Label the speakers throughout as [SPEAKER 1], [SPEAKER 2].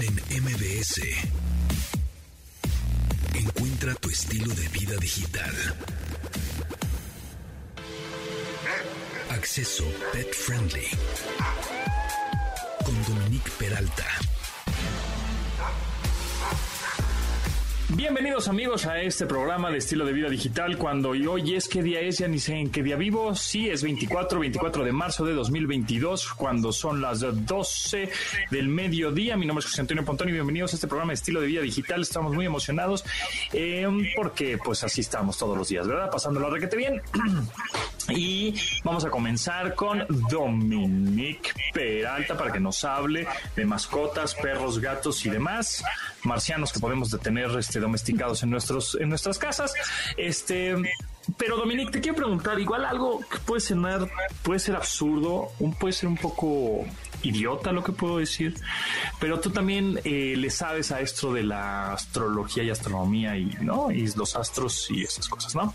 [SPEAKER 1] en MBS. Encuentra tu estilo de vida digital. Acceso Pet Friendly. Con Dominique Peralta.
[SPEAKER 2] Bienvenidos amigos a este programa de estilo de vida digital cuando hoy es qué día es, ya ni sé en qué día vivo, sí es 24, 24 de marzo de 2022 cuando son las 12 del mediodía, mi nombre es José Antonio Pontón y bienvenidos a este programa de estilo de vida digital, estamos muy emocionados eh, porque pues así estamos todos los días, ¿verdad? Pasando la requete bien. Y vamos a comenzar con Dominique Peralta para que nos hable de mascotas, perros, gatos y demás marcianos que podemos detener este, domesticados en, nuestros, en nuestras casas. Este, pero Dominique, te quiero preguntar, igual algo que puede ser, puede ser absurdo, un, puede ser un poco idiota lo que puedo decir, pero tú también eh, le sabes a esto de la astrología y astronomía y, ¿no? y los astros y esas cosas, ¿no?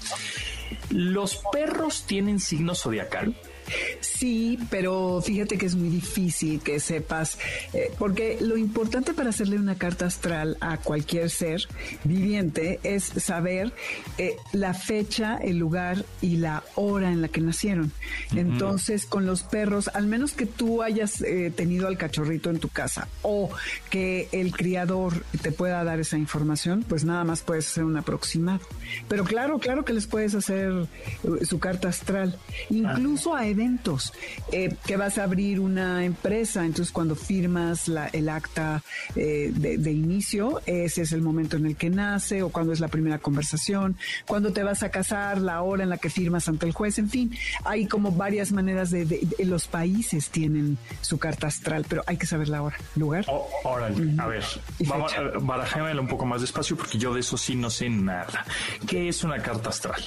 [SPEAKER 2] ¿Los perros tienen signo zodiacal?
[SPEAKER 3] Sí, pero fíjate que es muy difícil que sepas, eh, porque lo importante para hacerle una carta astral a cualquier ser viviente es saber eh, la fecha, el lugar y la hora en la que nacieron. Entonces, con los perros, al menos que tú hayas eh, tenido al cachorrito en tu casa o que el criador te pueda dar esa información, pues nada más puedes hacer un aproximado. Pero claro, claro que les puedes hacer su carta astral. Incluso a eh, que vas a abrir una empresa, entonces cuando firmas la, el acta eh, de, inicio, ese es el momento en el que nace o cuando es la primera conversación, cuando te vas a casar, la hora en la que firmas ante el juez, en fin, hay como varias maneras de, los países tienen su carta astral, pero hay que saber la hora, lugar.
[SPEAKER 2] Oh, a ver, vamos a un poco más despacio porque yo de eso sí no sé nada. ¿Qué es una carta astral?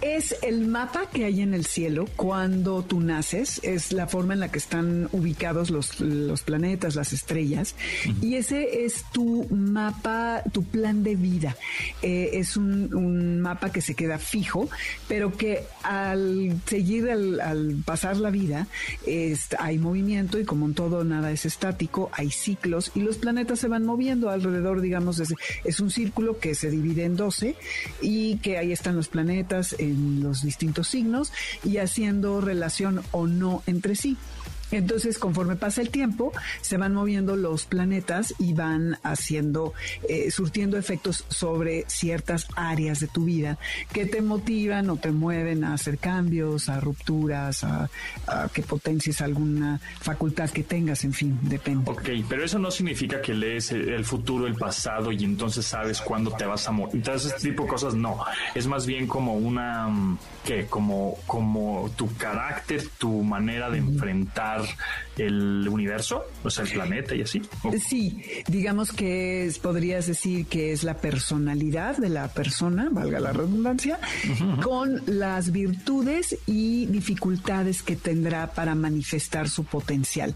[SPEAKER 3] Es el mapa que hay en el cielo cuando tú naces, es la forma en la que están ubicados los, los planetas, las estrellas, y ese es tu mapa, tu plan de vida. Eh, es un, un, mapa que se queda fijo, pero que al seguir, al, pasar la vida, hay movimiento y como en todo nada es estático, hay ciclos y los planetas se van moviendo alrededor, digamos, es, es un círculo que se divide en 12 y que ahí están los planetas en los distintos signos y haciendo relaciones o no entre sí. Entonces, conforme pasa el tiempo, se van moviendo los planetas y van haciendo, eh, surtiendo efectos sobre ciertas áreas de tu vida que te motivan o te mueven a hacer cambios, a rupturas, a, que potencies alguna facultad que tengas, en fin, depende.
[SPEAKER 2] Ok, pero eso no significa que lees el futuro, el pasado y entonces sabes cuándo te vas a morir. Entonces, este tipo de cosas no. Es más bien como una, mm, que Como, como tu carácter, tu manera de enfrentar el universo, o sea, el planeta y así.
[SPEAKER 3] Sí, digamos que podrías decir que es la personalidad de la persona, valga la redundancia, con las virtudes y dificultades que tendrá para manifestar su potencial.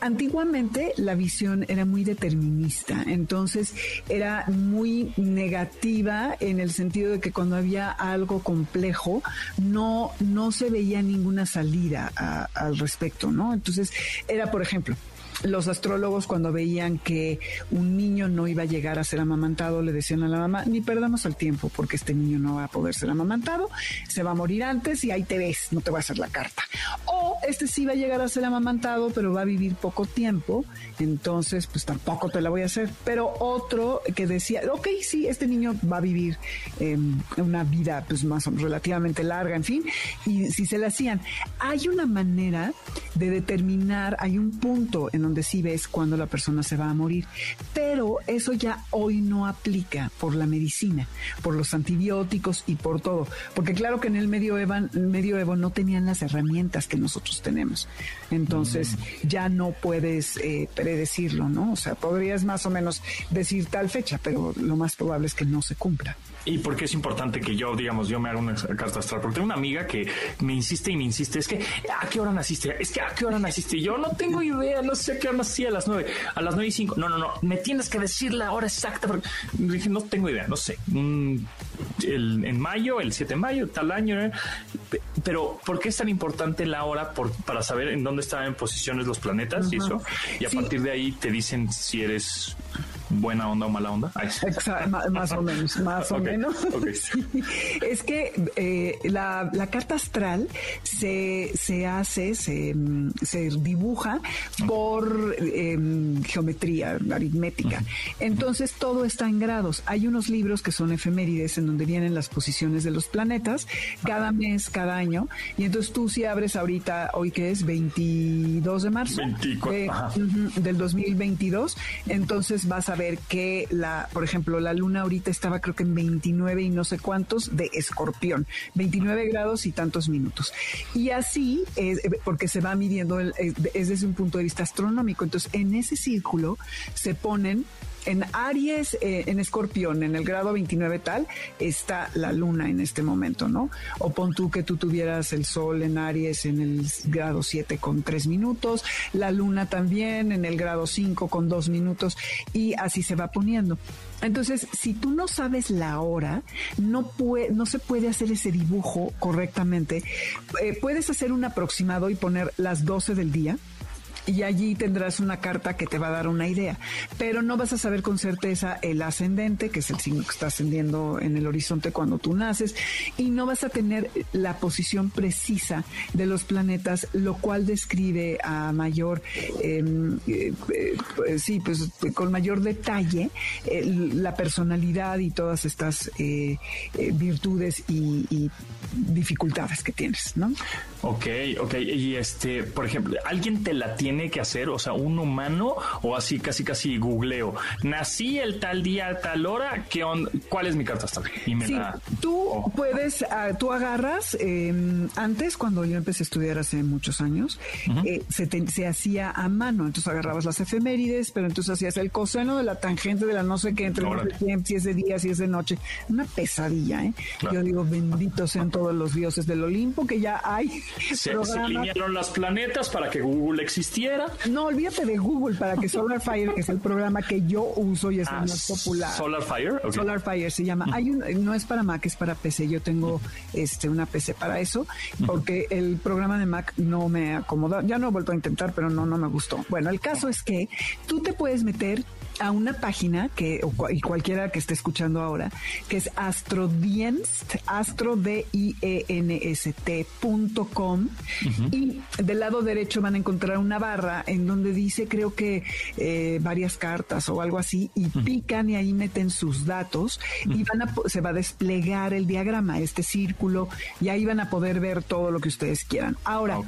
[SPEAKER 3] Antiguamente la visión era muy determinista, entonces era muy negativa en el sentido de que cuando había algo complejo no, no se veía ninguna salida al respecto, ¿no? Entonces, era, por ejemplo, los astrólogos cuando veían que un niño no iba a llegar a ser amamantado, le decían a la mamá, ni perdamos el tiempo porque este niño no va a poder ser amamantado, se va a morir antes y ahí te ves, no te va a hacer la carta. O este sí va a llegar a ser amamantado, pero va a vivir poco tiempo, entonces pues tampoco te la voy a hacer. Pero otro que decía, ok, sí, este niño va a vivir em, una vida pues más relativamente larga, en fin, y si se la hacían, hay una manera de determinar, hay un punto en donde sí ves cuando la persona se va a morir. Pero eso ya hoy no aplica por la medicina, por los antibióticos y por todo. Porque claro que en el medioevo, medioevo no tenían las herramientas que nosotros tenemos. Entonces mm. ya no puedes eh, predecirlo, ¿no? O sea, podrías más o menos decir tal fecha, pero lo más probable es que no se cumpla.
[SPEAKER 2] ¿Y por qué es importante que yo, digamos, yo me haga una carta astral? Porque tengo una amiga que me insiste y me insiste, es que, ¿a qué hora naciste? Es que, ¿a qué hora naciste? Yo no tengo idea, no sé a qué hora nací, a las nueve, a las nueve y cinco. No, no, no, me tienes que decir la hora exacta. Porque dije, no tengo idea, no sé. Mm, en mayo, el 7 de mayo, tal año. ¿eh? Pero, ¿por qué es tan importante la hora por, para saber en dónde están en posiciones los planetas y eso? Y a partir de ahí te dicen si eres buena onda o mala onda.
[SPEAKER 3] más, o menos, más o menos. Es que eh, la, carta astral se, se hace, se, se dibuja por em, geometría aritmética. Entonces todo está en grados. Hay unos libros que son efemérides en donde vienen las posiciones de los planetas cada mes, cada año. Y entonces tú si abres ahorita, hoy que es 22 de marzo del 2022, entonces vas a ver que la, por ejemplo, la luna ahorita estaba creo que en 29 y no sé cuántos de escorpión, 29 grados y tantos minutos. Y así, es, porque se va midiendo, es desde un punto de vista astronómico. Entonces, en ese círculo se ponen en Aries, eh, en Escorpión, en el grado 29 tal, está la luna en este momento, ¿no? O pon tú que tú tuvieras el sol en Aries en el grado 7 con 3 minutos, la luna también en el grado 5 con 2 minutos, y así se va poniendo. Entonces, si tú no sabes la hora, no, puede, no se puede hacer ese dibujo correctamente. Eh, puedes hacer un aproximado y poner las 12 del día y allí tendrás una carta que te va a dar una idea, pero no vas a saber con certeza el ascendente, que es el signo que está ascendiendo en el horizonte cuando tú naces, y no vas a tener la posición precisa de los planetas, lo cual describe a mayor, em, eh, eh, sí, pues con mayor detalle la personalidad y todas estas eh, virtudes y, y dificultades que tienes, ¿no?
[SPEAKER 2] Ok, ok. Y este, por ejemplo, ¿alguien te la tiene que hacer? O sea, un humano o así casi casi googleo. Nací el tal día, tal hora, ¿qué ¿cuál es mi carta astral?
[SPEAKER 3] Y me sí, tú oh. puedes, ah, tú agarras, em, antes cuando yo empecé a estudiar hace muchos años, eh, se, se hacía a mano, entonces agarrabas las efemérides, pero entonces hacías el coseno de la tangente de la no sé qué, entre no sé si es de día, si es de noche. Una pesadilla, ¿eh? Yo digo, benditos sean todos los dioses del Olimpo que ya hay
[SPEAKER 2] se, alinearon las planetas para que Google existiera.
[SPEAKER 3] No, olvídate de Google para que SolarFire, que es el programa que yo uso y es el ah, más popular.
[SPEAKER 2] SolarFire, okay.
[SPEAKER 3] SolarFire se llama. Hay un, no es para Mac, es para PC. Yo tengo este una PC para eso, porque el programa de Mac no me acomoda. Ya no he vuelto a intentar, pero no, no me gustó. Bueno, el caso es que tú te puedes meter a una página que y cualquiera que esté escuchando ahora que es astrodienst astro d i e n s t.com y del lado derecho van a encontrar una barra en donde dice creo que eh, varias cartas o algo así y pican y ahí meten sus datos y van a se va a desplegar el diagrama este círculo y ahí van a poder ver todo lo que ustedes quieran. Ahora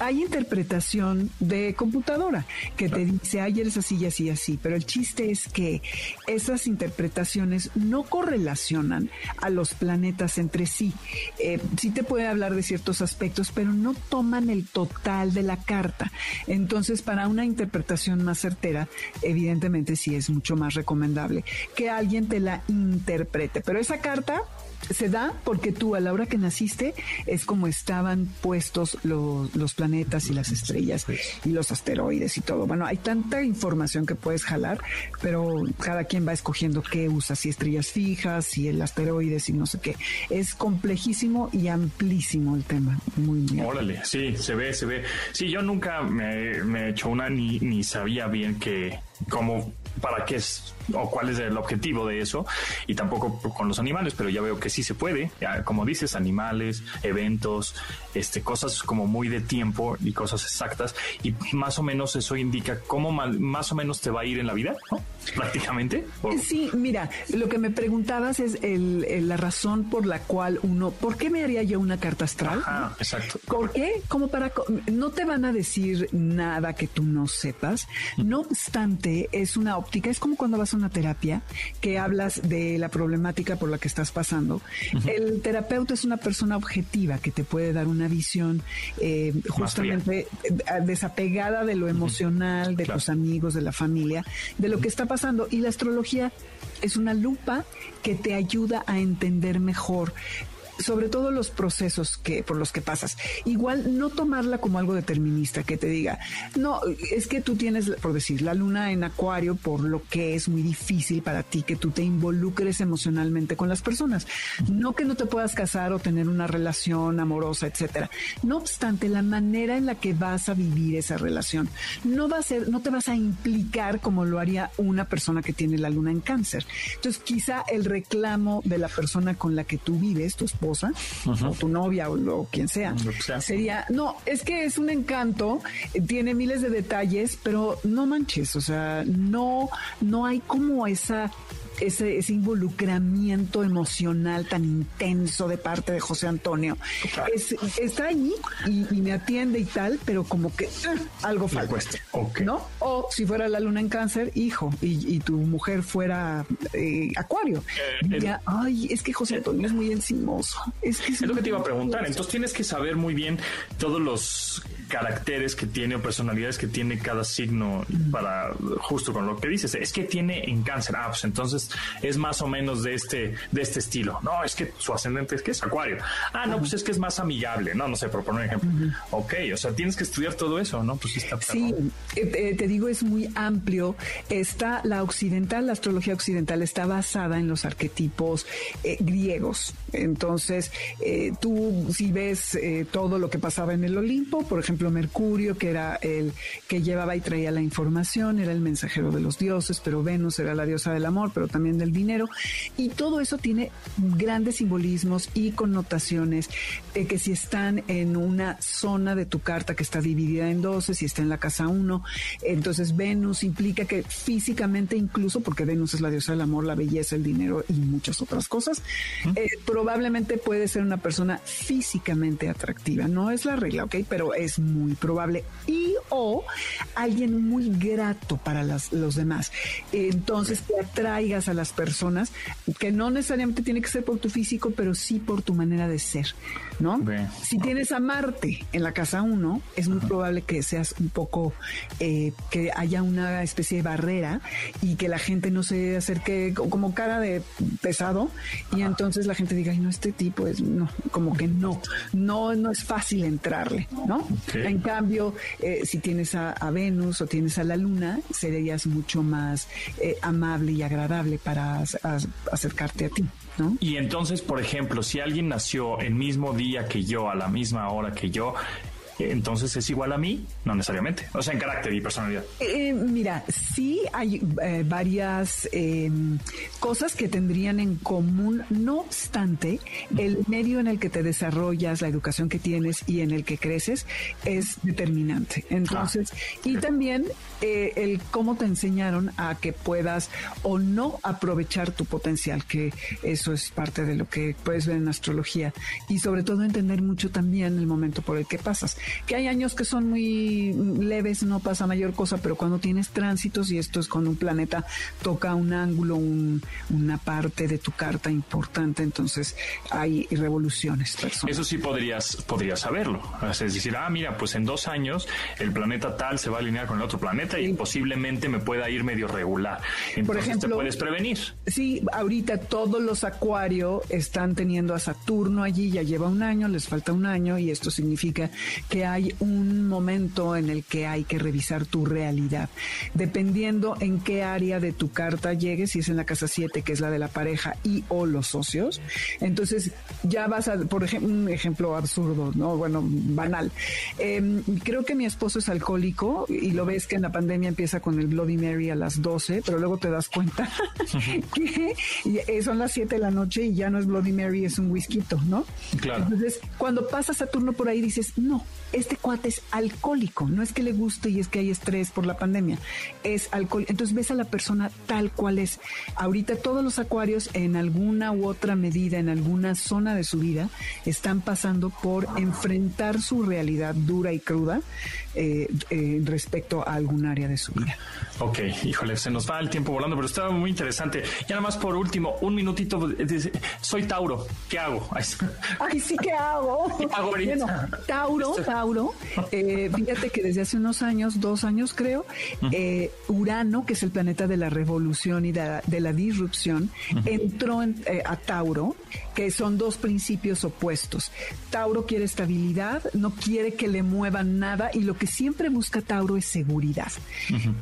[SPEAKER 3] hay interpretación de computadora que te dice, ay, eres así y así y así, pero el chiste es que esas interpretaciones no correlacionan a los planetas entre sí. Eh, sí te puede hablar de ciertos aspectos, pero no toman el total de la carta. Entonces, para una interpretación más certera, evidentemente sí es mucho más recomendable que alguien te la interprete. Pero esa carta se da porque tú a la hora que naciste es como estaban puestos los, los planetas y las estrellas y los asteroides y todo. Bueno, hay tanta información que puedes jalar, pero cada quien va escogiendo qué usa, si estrellas fijas, si el asteroide, si no sé qué. Es complejísimo y amplísimo el tema. Muy bien.
[SPEAKER 2] Órale, sí, se ve, se ve. Sí, yo nunca me, me he hecho una ni, ni sabía bien que cómo para qué es o cuál es el objetivo de eso y tampoco con los animales, pero ya veo que sí se puede, como dices, animales, eventos, este, cosas como muy de tiempo y cosas exactas y más o menos eso indica cómo más o menos te va a ir en la vida, Prácticamente.
[SPEAKER 3] Sí, mira, lo que me preguntabas es el, la razón por la cual uno, ¿por qué me haría yo una carta astral?
[SPEAKER 2] Ah, exacto.
[SPEAKER 3] ¿Por qué? Como para, no te van a decir nada que tú no sepas, no obstante, es una óptica, es como cuando vas a una terapia que hablas de la problemática por la que estás pasando. El terapeuta es una persona objetiva que te puede dar una visión eh, justamente eh, desapegada de lo emocional, de tus amigos, de la familia, de lo que está pasando. Y la astrología es una lupa que te ayuda a entender mejor sobre todo los procesos que por los que pasas. Igual no tomarla como algo determinista que te diga, no, es que tú tienes, por decir, la luna en acuario por lo que es muy difícil para ti que tú te involucres emocionalmente con las personas. No que no te puedas casar o tener una relación amorosa, etcétera. No obstante, la manera en la que vas a vivir esa relación no va a ser, no te vas a implicar como lo haría una persona que tiene la luna en cáncer. Entonces, quizá el reclamo de la persona con la que tú vives, tu esposa, o tu novia, o, quien sea, sería, no, es que es un encanto, tiene miles de detalles, pero no manches, o sea, no, no hay como esa ese, ese involucramiento emocional tan intenso de parte de José Antonio. está ahí y, me atiende y tal, pero como que ah, algo falta. ¿No? O si fuera la luna en cáncer, hijo, y, tu mujer fuera eh, acuario. Eh, ay, es que José Antonio es muy encimoso.
[SPEAKER 2] Es, que es lo que te iba a preguntar. Entonces tienes que saber muy bien todos los caracteres que tiene o personalidades que tiene cada signo para justo con lo que dices. Es que tiene en cáncer. Ah, pues entonces es más o menos de este, de este estilo. No, es que su ascendente es que es acuario. Ah, no, pues es que es más amigable. No, no sé, por poner un ejemplo. Ok, o sea, tienes que estudiar todo eso, ¿no? Pues
[SPEAKER 3] está Sí, eh, te digo, es muy amplio. Está la occidental, la astrología occidental está basada en los arquetipos eh, griegos. Entonces, eh, tú si ves todo lo que pasaba en el Olimpo, por ejemplo, Mercurio, que era el que llevaba y traía la información, era el mensajero de los dioses, pero Venus era la diosa del amor, pero también del dinero. Y todo eso tiene grandes simbolismos y connotaciones de que si están en una zona de tu carta que está dividida en 12, si está en la casa 1, entonces Venus implica que físicamente incluso, porque Venus es la diosa del amor, la belleza, el dinero y muchas otras cosas, eh, probablemente puede ser una persona físicamente atractiva. No es la regla, ¿ok? Pero es muy probable. Y o alguien muy grato para las, los demás. Entonces te atraigas a las personas, que no necesariamente tiene que ser por tu físico, pero sí por tu manera de ser, ¿no? Si tienes a Marte en la casa 1, es muy probable que seas un poco, eh, que haya una especie de barrera y que la gente no se acerque como cara de pesado y entonces la gente diga, ay, no, este tipo es, no, como que no, no, no es fácil entrarle, ¿no? En cambio, eh, si tienes a, Venus o tienes a la Luna, serías mucho más eh, amable y agradable para acercarte a ti. ¿No?
[SPEAKER 2] Y entonces, por ejemplo, si alguien nació el mismo día que yo, a la misma hora que yo, entonces es igual a mí, no necesariamente, o sea, en carácter y personalidad.
[SPEAKER 3] Eh, mira, sí hay eh, varias em, cosas que tendrían en común, no obstante, el medio en el que te desarrollas, la educación que tienes y en el que creces es determinante. Entonces, ah, y también eh, el cómo te enseñaron a que puedas o no aprovechar tu potencial, que eso es parte de lo que puedes ver en astrología. Y sobre todo entender mucho también el momento por el que pasas que hay años que son muy leves, no pasa mayor cosa, pero cuando tienes tránsitos, y esto es cuando un planeta toca un ángulo, una parte de tu carta importante, entonces hay revoluciones.
[SPEAKER 2] Eso sí podrías, podrías saberlo. Es decir, ah, mira, pues en dos años el planeta tal se va a alinear con el otro planeta y posiblemente me pueda ir medio regular. Entonces Por ejemplo, te puedes prevenir.
[SPEAKER 3] Sí, ahorita todos los acuarios están teniendo a Saturno allí, ya lleva un año, les falta un año y esto significa que hay un momento en el que hay que revisar tu realidad. Dependiendo en qué área de tu carta llegues, si es en la casa 7, que es la de la pareja y o los socios, entonces ya vas a, por ejemplo, un ejemplo absurdo, ¿no? Bueno, banal. Em, creo que mi esposo es alcohólico y lo ves que en la pandemia empieza con el Bloody Mary a las 12, pero luego te das cuenta que eh, son las 7 de la noche y ya no es Bloody Mary, es un whisky, ¿no? Claro. Entonces, cuando pasas a turno por ahí dices, no, este cuate es alcohólico, no es que le guste y es que hay estrés por la pandemia, es alcohol. Entonces ves a la persona tal cual es. Ahorita todos los acuarios en alguna u otra medida, en alguna zona de su vida, están pasando por enfrentar su realidad dura y cruda eh, eh, respecto a algún área de su vida.
[SPEAKER 2] Ok, híjole, se nos va el tiempo volando, pero estaba muy interesante. Y nada más por último, un minutito. Soy Tauro, ¿qué hago?
[SPEAKER 3] Ay, sí, ¿qué hago? bueno, Tauro, Tauro, eh, fíjate que desde hace unos años, dos años creo, eh, Urano, que es el planeta de la revolución y de, la disrupción, entró eh, a Tauro, que son dos principios opuestos. Tauro quiere estabilidad, no quiere que le muevan nada y lo que siempre busca Tauro es seguridad.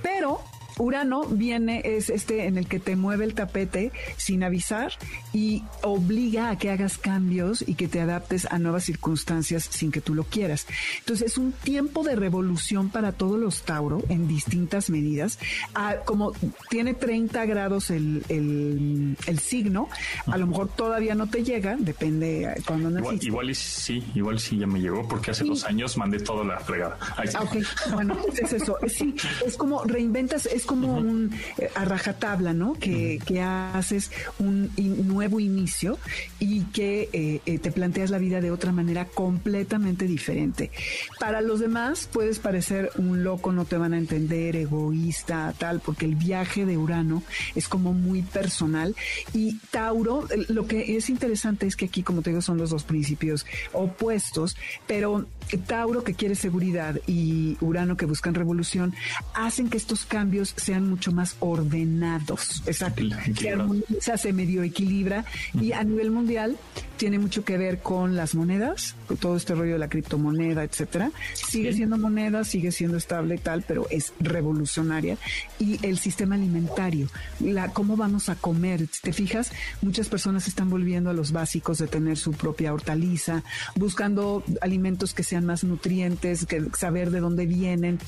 [SPEAKER 3] Pero Urano viene, es este en el que te mueve el tapete sin avisar y obliga a que hagas cambios y que te adaptes a nuevas circunstancias sin que tú lo quieras. Entonces es un tiempo de revolución para todos los Tauro en distintas medidas. Ah, como tiene 30 grados el, el, signo, a lo mejor todavía no te llega, depende cuando
[SPEAKER 2] naciste. Igual, sí, igual sí ya me llegó porque hace dos años mandé toda la fregada.
[SPEAKER 3] Ah, ok, bueno, es eso. Sí, es como reinventas, es como un eh, a rajatabla, ¿no? Que, que haces un nuevo inicio y que eh, eh, te planteas la vida de otra manera completamente diferente. Para los demás puedes parecer un loco, no te van a entender, egoísta, tal, porque el viaje de Urano es como muy personal y Tauro, lo que es interesante es que aquí, como te digo, son los dos principios opuestos, pero Tauro que quiere seguridad y Urano que buscan revolución hacen que estos cambios sean mucho más ordenados. Exacto. Se armoniza, se medio equilibra y a nivel mundial tiene mucho que ver con las monedas, con todo este rollo de la criptomoneda, etcétera. Sigue siendo moneda, sigue siendo estable y tal, pero es revolucionaria. Y el sistema alimentario, la cómo vamos a comer. Si te fijas, muchas personas están volviendo a los básicos de tener su propia hortaliza, buscando alimentos que sean más nutrientes, que saber de dónde vienen.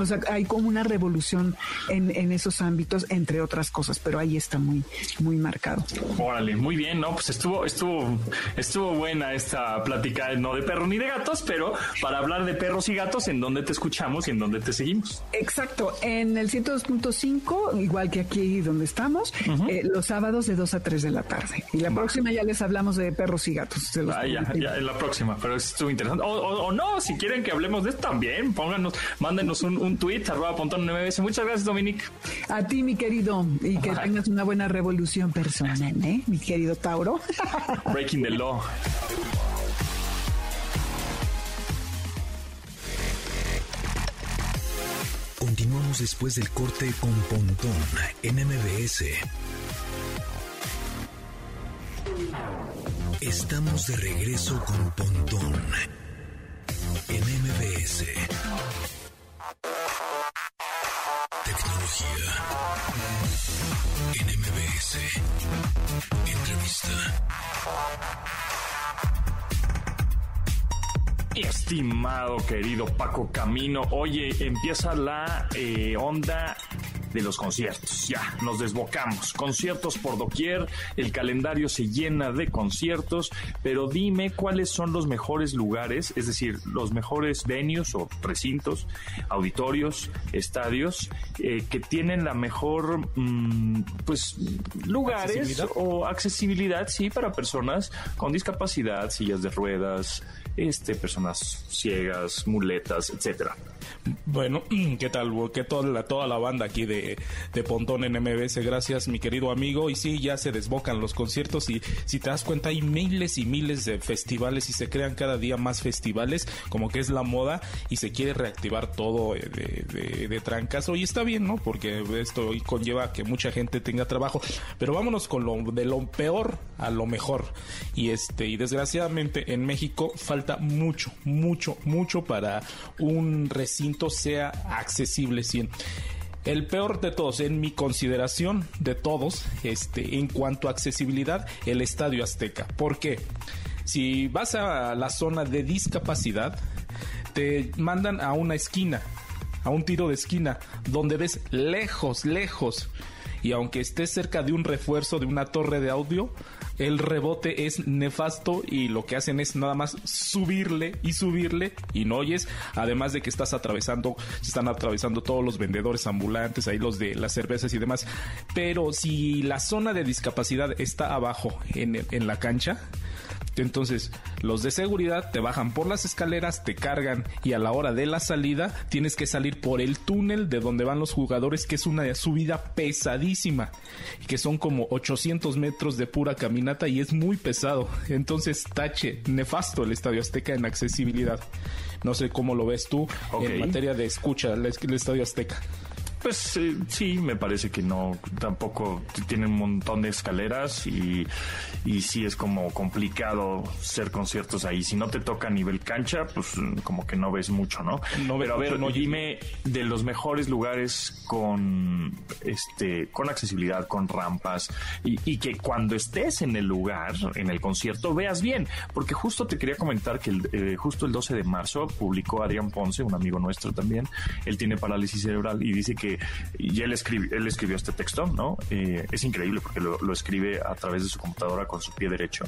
[SPEAKER 3] O sea, hay como una revolución en, en, esos ámbitos, entre otras cosas, pero ahí está muy, muy marcado.
[SPEAKER 2] Órale, muy bien, ¿no? Pues estuvo, estuvo, estuvo buena esta plática, no de perro ni de gatos, pero para hablar de perros y gatos, ¿en dónde te escuchamos y en dónde te seguimos?
[SPEAKER 3] Exacto, en el 102.5, igual que aquí donde estamos, eh, los sábados de 2 a 3 de la tarde. Y la próxima ya les hablamos de perros y gatos.
[SPEAKER 2] ah, ya, ya, en la próxima, pero estuvo interesante. O, o, no, si quieren que hablemos de esto también, pónganos, mándenos un un tweet, arroba pontón MBS. Muchas gracias, Dominique.
[SPEAKER 3] A ti, mi querido, y que tengas una buena revolución personal, ¿eh? Mi querido Tauro.
[SPEAKER 2] Breaking the law.
[SPEAKER 1] Continuamos después del corte con Pontón en MBS. Estamos de regreso con Pontón en MBS. Tecnología. En MBS. Entrevista.
[SPEAKER 2] Estimado querido Paco Camino, oye, empieza la eh, onda de los conciertos. Ya, nos desbocamos. Conciertos por doquier, el calendario se llena de conciertos, pero dime cuáles son los mejores lugares, es decir, los mejores venues o recintos, auditorios, estadios, eh, que tienen la mejor, mm, pues, lugares o accesibilidad, sí, para personas con discapacidad, sillas de ruedas, este, personas ciegas, muletas, etcétera.
[SPEAKER 4] Bueno, ¿qué tal? ¿Qué toda la, toda la banda aquí de, de Pontón en MBS? Gracias, mi querido amigo. Y sí, ya se desbocan los conciertos y si te das cuenta hay miles y miles de festivales y se crean cada día más festivales, como que es la moda y se quiere reactivar todo de, de, trancazo. Y está bien, ¿no? Porque esto conlleva que mucha gente tenga trabajo. Pero vámonos con lo de lo peor a lo mejor. Y este, y desgraciadamente en México falta mucho, mucho, mucho para un recinto sea accesible. El peor de todos, en mi consideración de todos, este, en cuanto a accesibilidad, el Estadio Azteca. ¿Por qué? Si vas a la zona de discapacidad, te mandan a una esquina, a un tiro de esquina, donde ves lejos, lejos. Y aunque estés cerca de un refuerzo de una torre de audio, el rebote es nefasto y lo que hacen es nada más subirle y subirle y no oyes, además de que estás atravesando, se están atravesando todos los vendedores ambulantes, ahí los de las cervezas y demás, pero si la zona de discapacidad está abajo en, en la cancha, Entonces, los de seguridad te bajan por las escaleras, te cargan y a la hora de la salida tienes que salir por el túnel de donde van los jugadores, que es una subida pesadísima, que son como 800 metros de pura caminata y es muy pesado. Entonces, tache, nefasto el Estadio Azteca en accesibilidad. No sé cómo lo ves tú en materia de escucha, el Estadio Azteca.
[SPEAKER 2] Pues eh, sí, me parece que no, tampoco tiene un montón de escaleras y, y sí es como complicado ser conciertos ahí. Si no te toca a nivel cancha, pues como que no ves mucho, ¿no? no Pero a ver, no, dime de los mejores lugares con este con accesibilidad, con rampas y, y, que cuando estés en el lugar, en el concierto, veas bien. Porque justo te quería comentar que el, eh, justo el 12 de marzo publicó Adrián Ponce, un amigo nuestro también. Él tiene parálisis cerebral y dice que y él, escribió, él escribió este texto, ¿no? Eh, es increíble porque lo, escribe a través de su computadora con su pie derecho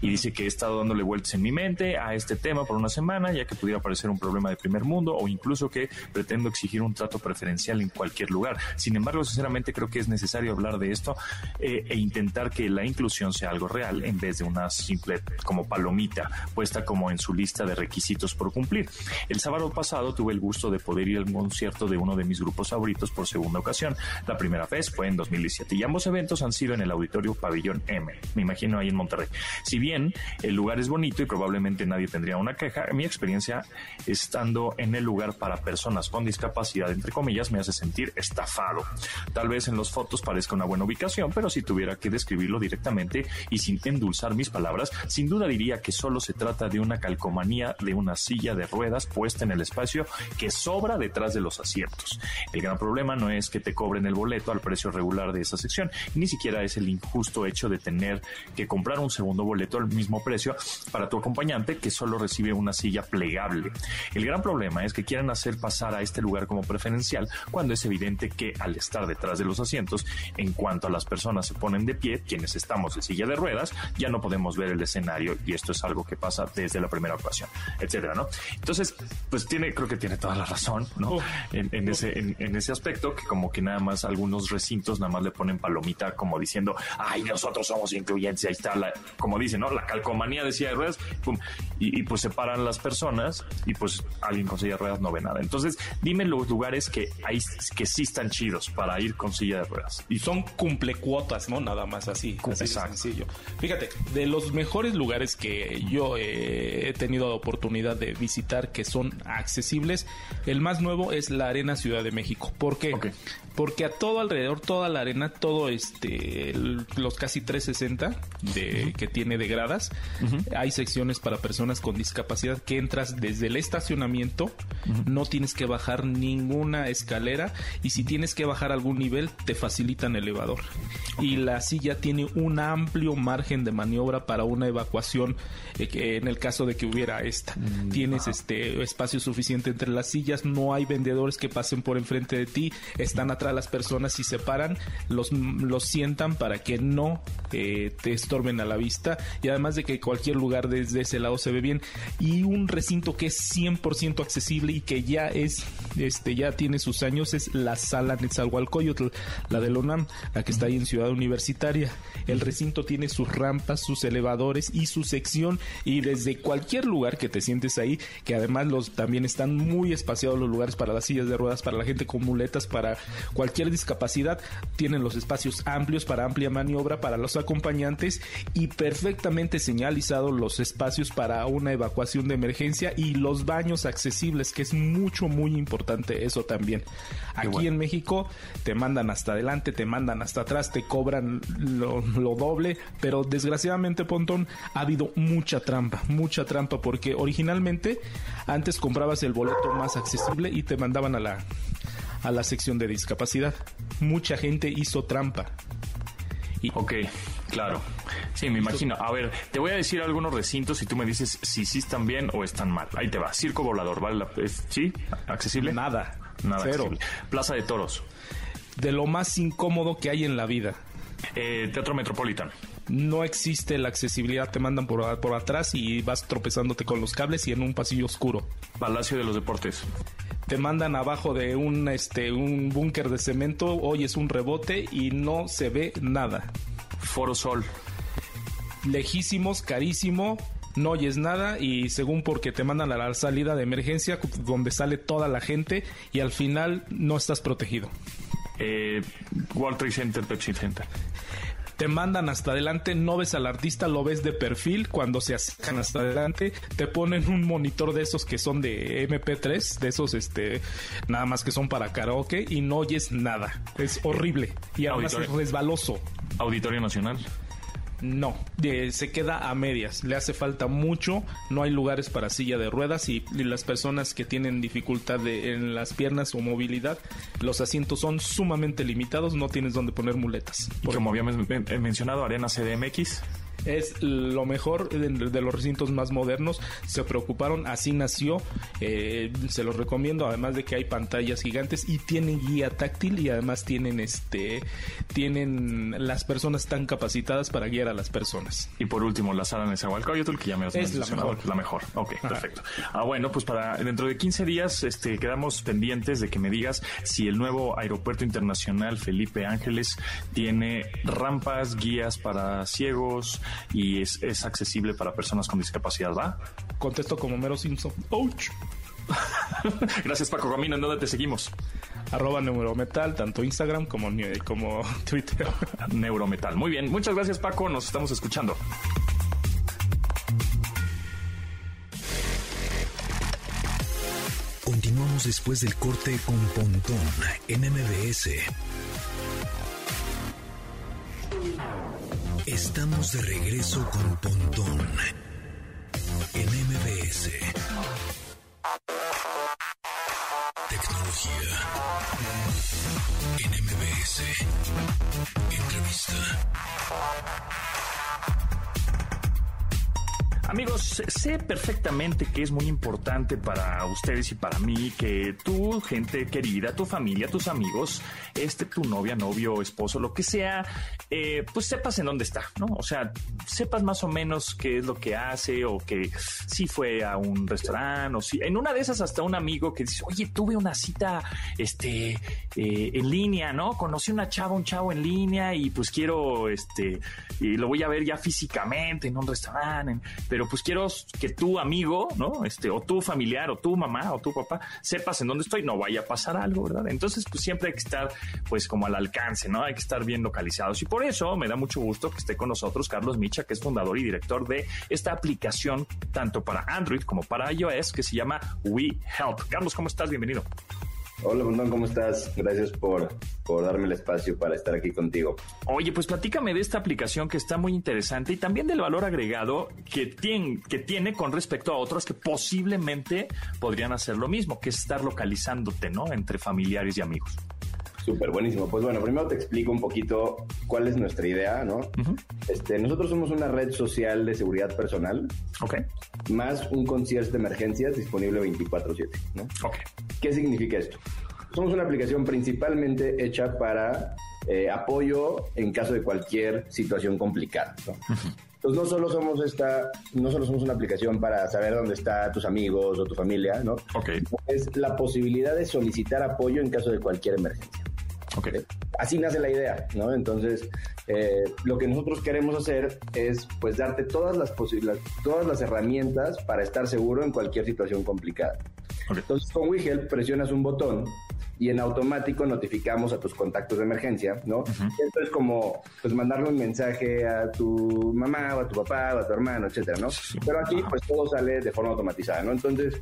[SPEAKER 2] y dice que he estado dándole vueltas en mi mente a este tema por una semana, ya que pudiera parecer un problema de primer mundo o incluso que pretendo exigir un trato preferencial en cualquier lugar. Sin embargo, sinceramente creo que es necesario hablar de esto eh, e intentar que la inclusión sea algo real en vez de una simple como palomita puesta como en su lista de requisitos por cumplir. El sábado pasado tuve el gusto de poder ir al concierto de uno de mis grupos por segunda ocasión. La primera vez fue en 2017 y ambos eventos han sido en el auditorio Pabellón M, me imagino ahí en Monterrey. Si bien el lugar es bonito y probablemente nadie tendría una queja, mi experiencia estando en el lugar para personas con discapacidad, entre comillas, me hace sentir estafado. Tal vez en las fotos parezca una buena ubicación, pero si tuviera que describirlo directamente y sin endulzar mis palabras, sin duda diría que solo se trata de una calcomanía de una silla de ruedas puesta en el espacio que sobra detrás de los asientos. El gran problema no es que te cobren el boleto al precio regular de esa sección, ni siquiera es el injusto hecho de tener que comprar un segundo boleto al mismo precio para tu acompañante que solo recibe una silla plegable. El gran problema es que quieren hacer pasar a este lugar como preferencial cuando es evidente que al estar detrás de los asientos, en cuanto a las personas se ponen de pie, quienes estamos en silla de ruedas, ya no podemos ver el escenario y esto es algo que pasa desde la primera ocasión, etcétera, ¿no? Entonces, pues tiene, creo que tiene toda la razón, ¿no? En, ese, en ese aspecto que como que nada más algunos recintos nada más le ponen palomita como diciendo, ay, nosotros somos incluyentes, ahí está la, como dicen, ¿no? La calcomanía de silla de ruedas, y, pues separan las personas y pues alguien con silla de ruedas no ve nada. Entonces, dime los lugares que hay, que sí están chidos para ir con silla de ruedas.
[SPEAKER 4] Y son cumple cuotas, ¿no? Nada más así, así sencillo. Fíjate, de los mejores lugares que yo he tenido la oportunidad de visitar que son accesibles, el más nuevo es la Arena Ciudad de México. ¿Por qué? Porque a todo alrededor, toda la arena, todo este, los casi 360 de, que tiene de gradas, hay secciones para personas con discapacidad que entras desde el estacionamiento, no tienes que bajar ninguna escalera y si tienes que bajar algún nivel, te facilitan el elevador. Y la silla tiene un amplio margen de maniobra para una evacuación eh, en el caso de que hubiera esta. Mm, tienes este espacio suficiente entre las sillas, no hay vendedores que pasen por enfrente de ti, están atrás las personas y se paran, los, los sientan para que no eh, te estorben a la vista. Y además de que cualquier lugar desde ese lado se ve bien. Y un recinto que es 100% accesible y que ya es este ya tiene sus años es la sala Nezahualcóyotl, la de UNAM, la que está ahí en Ciudad Universitaria. El recinto tiene sus rampas, sus elevadores y su sección. Y desde cualquier lugar que te sientes ahí, que además los también están muy espaciados los lugares para las sillas de ruedas, para la gente con muletas, para cualquier discapacidad, tienen los espacios amplios para amplia maniobra para los acompañantes y perfectamente señalizados los espacios para una evacuación de emergencia y los baños accesibles, que es mucho muy importante eso también. Aquí en México te mandan hasta adelante, te mandan hasta atrás, te cobran lo, doble, pero desgraciadamente, Pontón, ha habido mucha trampa, mucha trampa, porque originalmente antes comprabas el boleto más accesible y te mandaban a la, a la sección de discapacidad. Mucha gente hizo trampa.
[SPEAKER 2] Y, ok, claro. Sí, me imagino. A ver, te voy a decir algunos recintos y tú me dices si sí están bien o están mal. Ahí te va. Circo Volador, ¿vale? ¿Sí? ¿Accesible?
[SPEAKER 4] Nada.
[SPEAKER 2] Nada. Cero. Plaza de Toros.
[SPEAKER 4] De lo más incómodo que hay en la vida.
[SPEAKER 2] Eh, Teatro Metropolitano
[SPEAKER 4] no existe la accesibilidad, te mandan por, por atrás y vas tropezándote con los cables y en un pasillo oscuro.
[SPEAKER 2] Palacio de los Deportes.
[SPEAKER 4] Te mandan abajo de un este un búnker de cemento, hoy es un rebote y no se ve nada.
[SPEAKER 2] Foro Sol.
[SPEAKER 4] lejísimos, carísimo, no oyes nada y según porque te mandan a la salida de emergencia donde sale toda la gente y al final no estás protegido.
[SPEAKER 2] Eh, World Trade Center, Pepsi Center
[SPEAKER 4] te mandan hasta adelante, no ves al artista, lo ves de perfil, cuando se acercan hasta adelante, te ponen un monitor de esos que son de MP3, de esos este nada más que son para karaoke y no oyes nada. Es horrible y además es resbaloso.
[SPEAKER 2] Auditorio Nacional.
[SPEAKER 4] No, se queda a medias, le hace falta mucho, no hay lugares para silla de ruedas y, las personas que tienen dificultad en las piernas o movilidad, los asientos son sumamente limitados, no tienes donde poner muletas.
[SPEAKER 2] como habíamos mencionado, Arena CDMX
[SPEAKER 4] es lo mejor de, los recintos más modernos. Se preocuparon, así nació. Eh, se los recomiendo, además de que hay pantallas gigantes y tienen guía táctil y además tienen este tienen las personas tan capacitadas para guiar a las personas.
[SPEAKER 2] Y por último, la sala Nezahualcóyotl, que ya me has
[SPEAKER 4] es la mejor.
[SPEAKER 2] La mejor. Ok, perfecto. Ah, bueno, pues para dentro de 15 días este, quedamos pendientes de que me digas si el nuevo aeropuerto internacional Felipe Ángeles tiene rampas, guías para ciegos, y es, es accesible para personas con discapacidad, ¿va?
[SPEAKER 4] Contesto como Mero Simpson. ¡Ouch!
[SPEAKER 2] Gracias Paco Camino, ¿en dónde te seguimos?
[SPEAKER 4] Arroba Neurometal, tanto Instagram como, como Twitter.
[SPEAKER 2] Neurometal, muy bien. Muchas gracias Paco, nos estamos escuchando.
[SPEAKER 1] Continuamos después del corte con Pontón en MBS. Estamos de regreso con Pontón en MBS. Tecnología en MBS. Entrevista.
[SPEAKER 2] Amigos, sé perfectamente que es muy importante para ustedes y para mí que tu gente querida, tu familia, tus amigos, este, tu novia, novio, esposo, lo que sea, eh, pues sepas en dónde está, ¿no? O sea, sepas más o menos qué es lo que hace o que si fue a un restaurante o si en una de esas hasta un amigo que dice, oye, tuve una cita, este, eh, en línea, ¿no? Conocí una chava, un chavo en línea y pues quiero, este, y lo voy a ver ya físicamente en un restaurante, pero pues quiero que tu amigo, ¿no? Este, o tu familiar, o tu mamá, o tu papá, sepas en dónde estoy, no vaya a pasar algo, ¿verdad? Entonces, pues siempre hay que estar, pues, como al alcance, ¿no? Hay que estar bien localizados. Y por eso me da mucho gusto que esté con nosotros Carlos Micha, que es fundador y director de esta aplicación, tanto para Android como para iOS, que se llama WeHelp. Carlos, ¿cómo estás? Bienvenido.
[SPEAKER 5] Hola, Montón, ¿cómo estás? Gracias por, por darme el espacio para estar aquí contigo.
[SPEAKER 2] Oye, pues platícame de esta aplicación que está muy interesante y también del valor agregado que tiene, que tiene con respecto a otras que posiblemente podrían hacer lo mismo, que es estar localizándote, ¿no? Entre familiares y amigos.
[SPEAKER 5] Súper buenísimo. Pues bueno, primero te explico un poquito cuál es nuestra idea, ¿no? este, nosotros somos una red social de seguridad personal.
[SPEAKER 2] Ok.
[SPEAKER 5] Más un concierge de emergencias disponible 24-7, ¿no?
[SPEAKER 2] Ok.
[SPEAKER 5] ¿Qué significa esto? Somos una aplicación principalmente hecha para eh, apoyo en caso de cualquier situación complicada, ¿no? Entonces no solo somos esta, no solo somos una aplicación para saber dónde está tus amigos o tu familia, ¿no?
[SPEAKER 2] Ok.
[SPEAKER 5] Es la posibilidad de solicitar apoyo en caso de cualquier emergencia.
[SPEAKER 2] Okay.
[SPEAKER 5] Así nace la idea, ¿no? Entonces, eh, lo que nosotros queremos hacer es, pues, darte todas las todas las herramientas para estar seguro en cualquier situación complicada. Entonces, con WeHelp presionas un botón y en automático notificamos a tus contactos de emergencia, ¿no? Esto es como, pues, mandarle un mensaje a tu mamá o a tu papá o a tu hermano, etcétera, ¿no? Pero aquí, pues, todo sale de forma automatizada, ¿no? Entonces,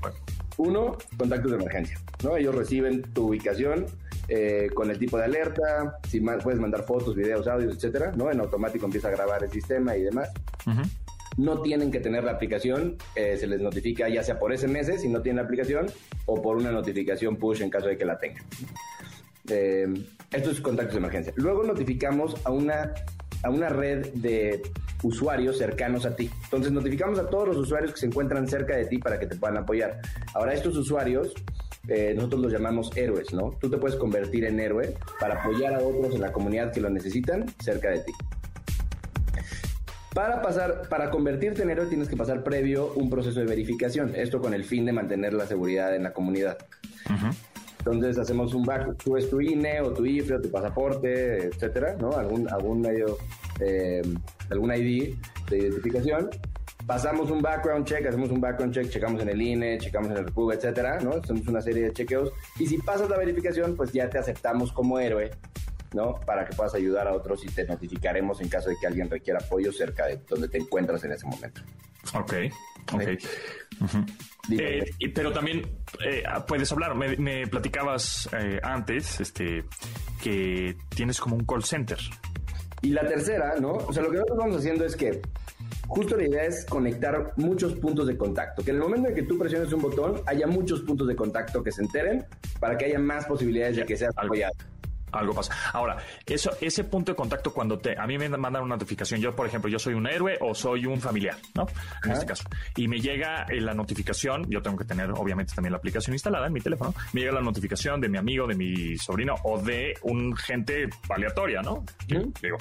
[SPEAKER 5] uno, contactos de emergencia, ¿no? Ellos reciben tu ubicación, eh, con el tipo de alerta, si puedes mandar fotos, videos, audios, etcétera, ¿no? En automático empieza a grabar el sistema y demás. No tienen que tener la aplicación, eh, se les notifica ya sea por SMS si no tienen la aplicación o por una notificación push en caso de que la tengan. Eh, esto es contactos de emergencia. Luego notificamos a una, a una red de usuarios cercanos a ti. Entonces notificamos a todos los usuarios que se encuentran cerca de ti para que te puedan apoyar. Ahora estos usuarios eh, nosotros los llamamos héroes, ¿no? Tú te puedes convertir en héroe para apoyar a otros en la comunidad que lo necesitan cerca de ti. Para pasar, para convertirte en héroe tienes que pasar previo un proceso de verificación. Esto con el fin de mantener la seguridad en la comunidad. Entonces hacemos un back, subes tu INE o tu IFE o tu pasaporte, etcétera, ¿no? Algún, algún medio, eh, algún ID de identificación, pasamos un background check, hacemos un background check, checamos en el INE, checamos en el República, etcétera, ¿no? Hacemos una serie de chequeos y si pasas la verificación, pues ya te aceptamos como héroe, ¿no? Para que puedas ayudar a otros y te notificaremos en caso de que alguien requiera apoyo cerca de donde te encuentras en ese momento.
[SPEAKER 2] Ok, ok. Eh, pero también eh, puedes hablar, me, platicabas eh, antes este, que tienes como un call center.
[SPEAKER 5] Y la tercera, ¿no? O sea, lo que nosotros vamos haciendo es que justo la idea es conectar muchos puntos de contacto. Que en el momento en que tú presiones un botón, haya muchos puntos de contacto que se enteren para que haya más posibilidades de que seas apoyado
[SPEAKER 2] algo pasa. Ahora, eso, ese punto de contacto cuando te, a mí me mandan una notificación, yo por ejemplo, yo soy un héroe o soy un familiar, ¿no? En este caso. Y me llega eh, la notificación, yo tengo que tener obviamente también la aplicación instalada en mi teléfono, me llega la notificación de mi amigo, de mi sobrino o de un gente aleatoria, ¿no? Digo,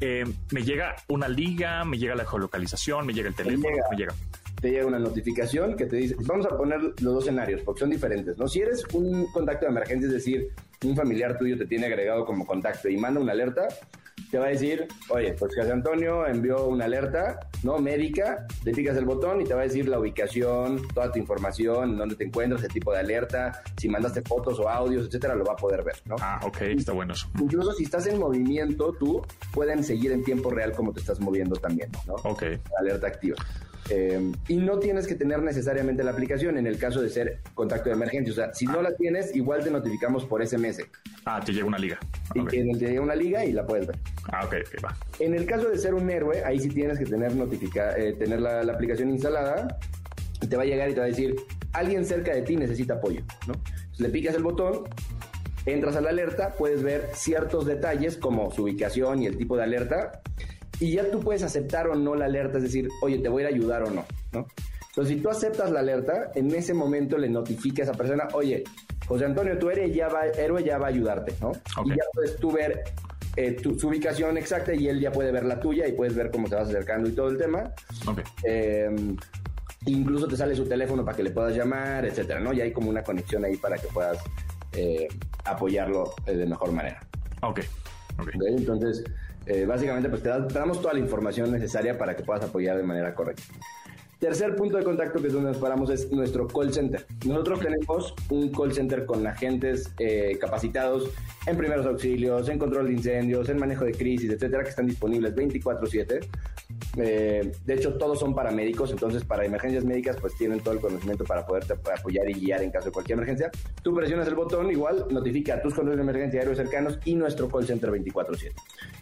[SPEAKER 2] eh, me llega una liga, me llega la geolocalización, me llega el teléfono, me llega.
[SPEAKER 5] Te llega una notificación que te dice, vamos a poner los dos escenarios porque son diferentes, ¿no? Si eres un contacto de emergencia, es decir, un familiar tuyo te tiene agregado como contacto y manda una alerta, te va a decir, oye, pues José Antonio envió una alerta, ¿no? Médica, le picas el botón y te va a decir la ubicación, toda tu información, dónde te encuentras, el tipo de alerta, si mandaste fotos o audios, etcétera, lo va a poder ver, ¿no?
[SPEAKER 2] Ah, ok, está bueno eso.
[SPEAKER 5] Incluso si estás en movimiento, tú pueden seguir en tiempo real como te estás moviendo también, ¿no?
[SPEAKER 2] Ok.
[SPEAKER 5] alerta activa. Eh, y no tienes que tener necesariamente la aplicación en el caso de ser contacto de emergencia. O sea, si no la tienes, igual te notificamos por SMS.
[SPEAKER 2] Ah, te llega una liga.
[SPEAKER 5] Y te llega una liga y la puedes ver.
[SPEAKER 2] Ah, ok, va.
[SPEAKER 5] En el caso de ser un héroe, ahí sí tienes que tener, notifica eh, tener la, aplicación instalada y te va a llegar y te va a decir, alguien cerca de ti necesita apoyo, ¿no? le picas el botón, entras a la alerta, puedes ver ciertos detalles como su ubicación y el tipo de alerta y ya tú puedes aceptar o no la alerta, es decir, oye, te voy a ayudar o no, ¿no? Entonces, si tú aceptas la alerta, en ese momento le notifica a esa persona, oye, José Antonio, tu héroe ya va, héroe ya va a ayudarte, ¿no? Y ya puedes tú ver eh, tu, su ubicación exacta y él ya puede ver la tuya y puedes ver cómo se vas acercando y todo el tema. Em, incluso te sale su teléfono para que le puedas llamar, etcétera, ¿no? Ya hay como una conexión ahí para que puedas eh, apoyarlo eh, de mejor manera.
[SPEAKER 2] Ok.
[SPEAKER 5] okay. Entonces, eh, básicamente, pues te, damos toda la información necesaria para que puedas apoyar de manera correcta. Tercer punto de contacto que es donde nos paramos es nuestro call center. Nosotros tenemos un call center con agentes eh, capacitados en primeros auxilios, en control de incendios, en manejo de crisis, etcétera, que están disponibles 24/7. Eh, de hecho, todos son paramédicos, entonces para emergencias médicas pues tienen todo el conocimiento para poderte apoyar y guiar en caso de cualquier emergencia. Tú presionas el botón, igual notifica a tus controles de emergencia aéreos cercanos y nuestro call center 24/7.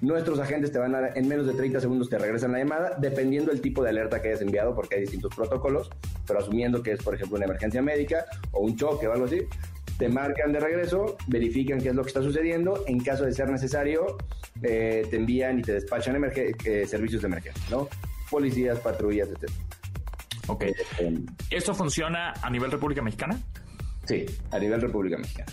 [SPEAKER 5] Nuestros agentes te van a, en menos de 30 segundos te regresan la llamada, dependiendo del tipo de alerta que hayas enviado, porque hay distintos protocolos, pero asumiendo que es, por ejemplo, una emergencia médica o un choque o algo así, te marcan de regreso, verifican qué es lo que está sucediendo, en caso de ser necesario, eh, te envían y te despachan eh, servicios de emergencia, ¿no? Policías, patrullas, etc.
[SPEAKER 2] Ok. Eh, ¿Esto funciona a nivel República Mexicana?
[SPEAKER 5] Sí, a nivel República Mexicana.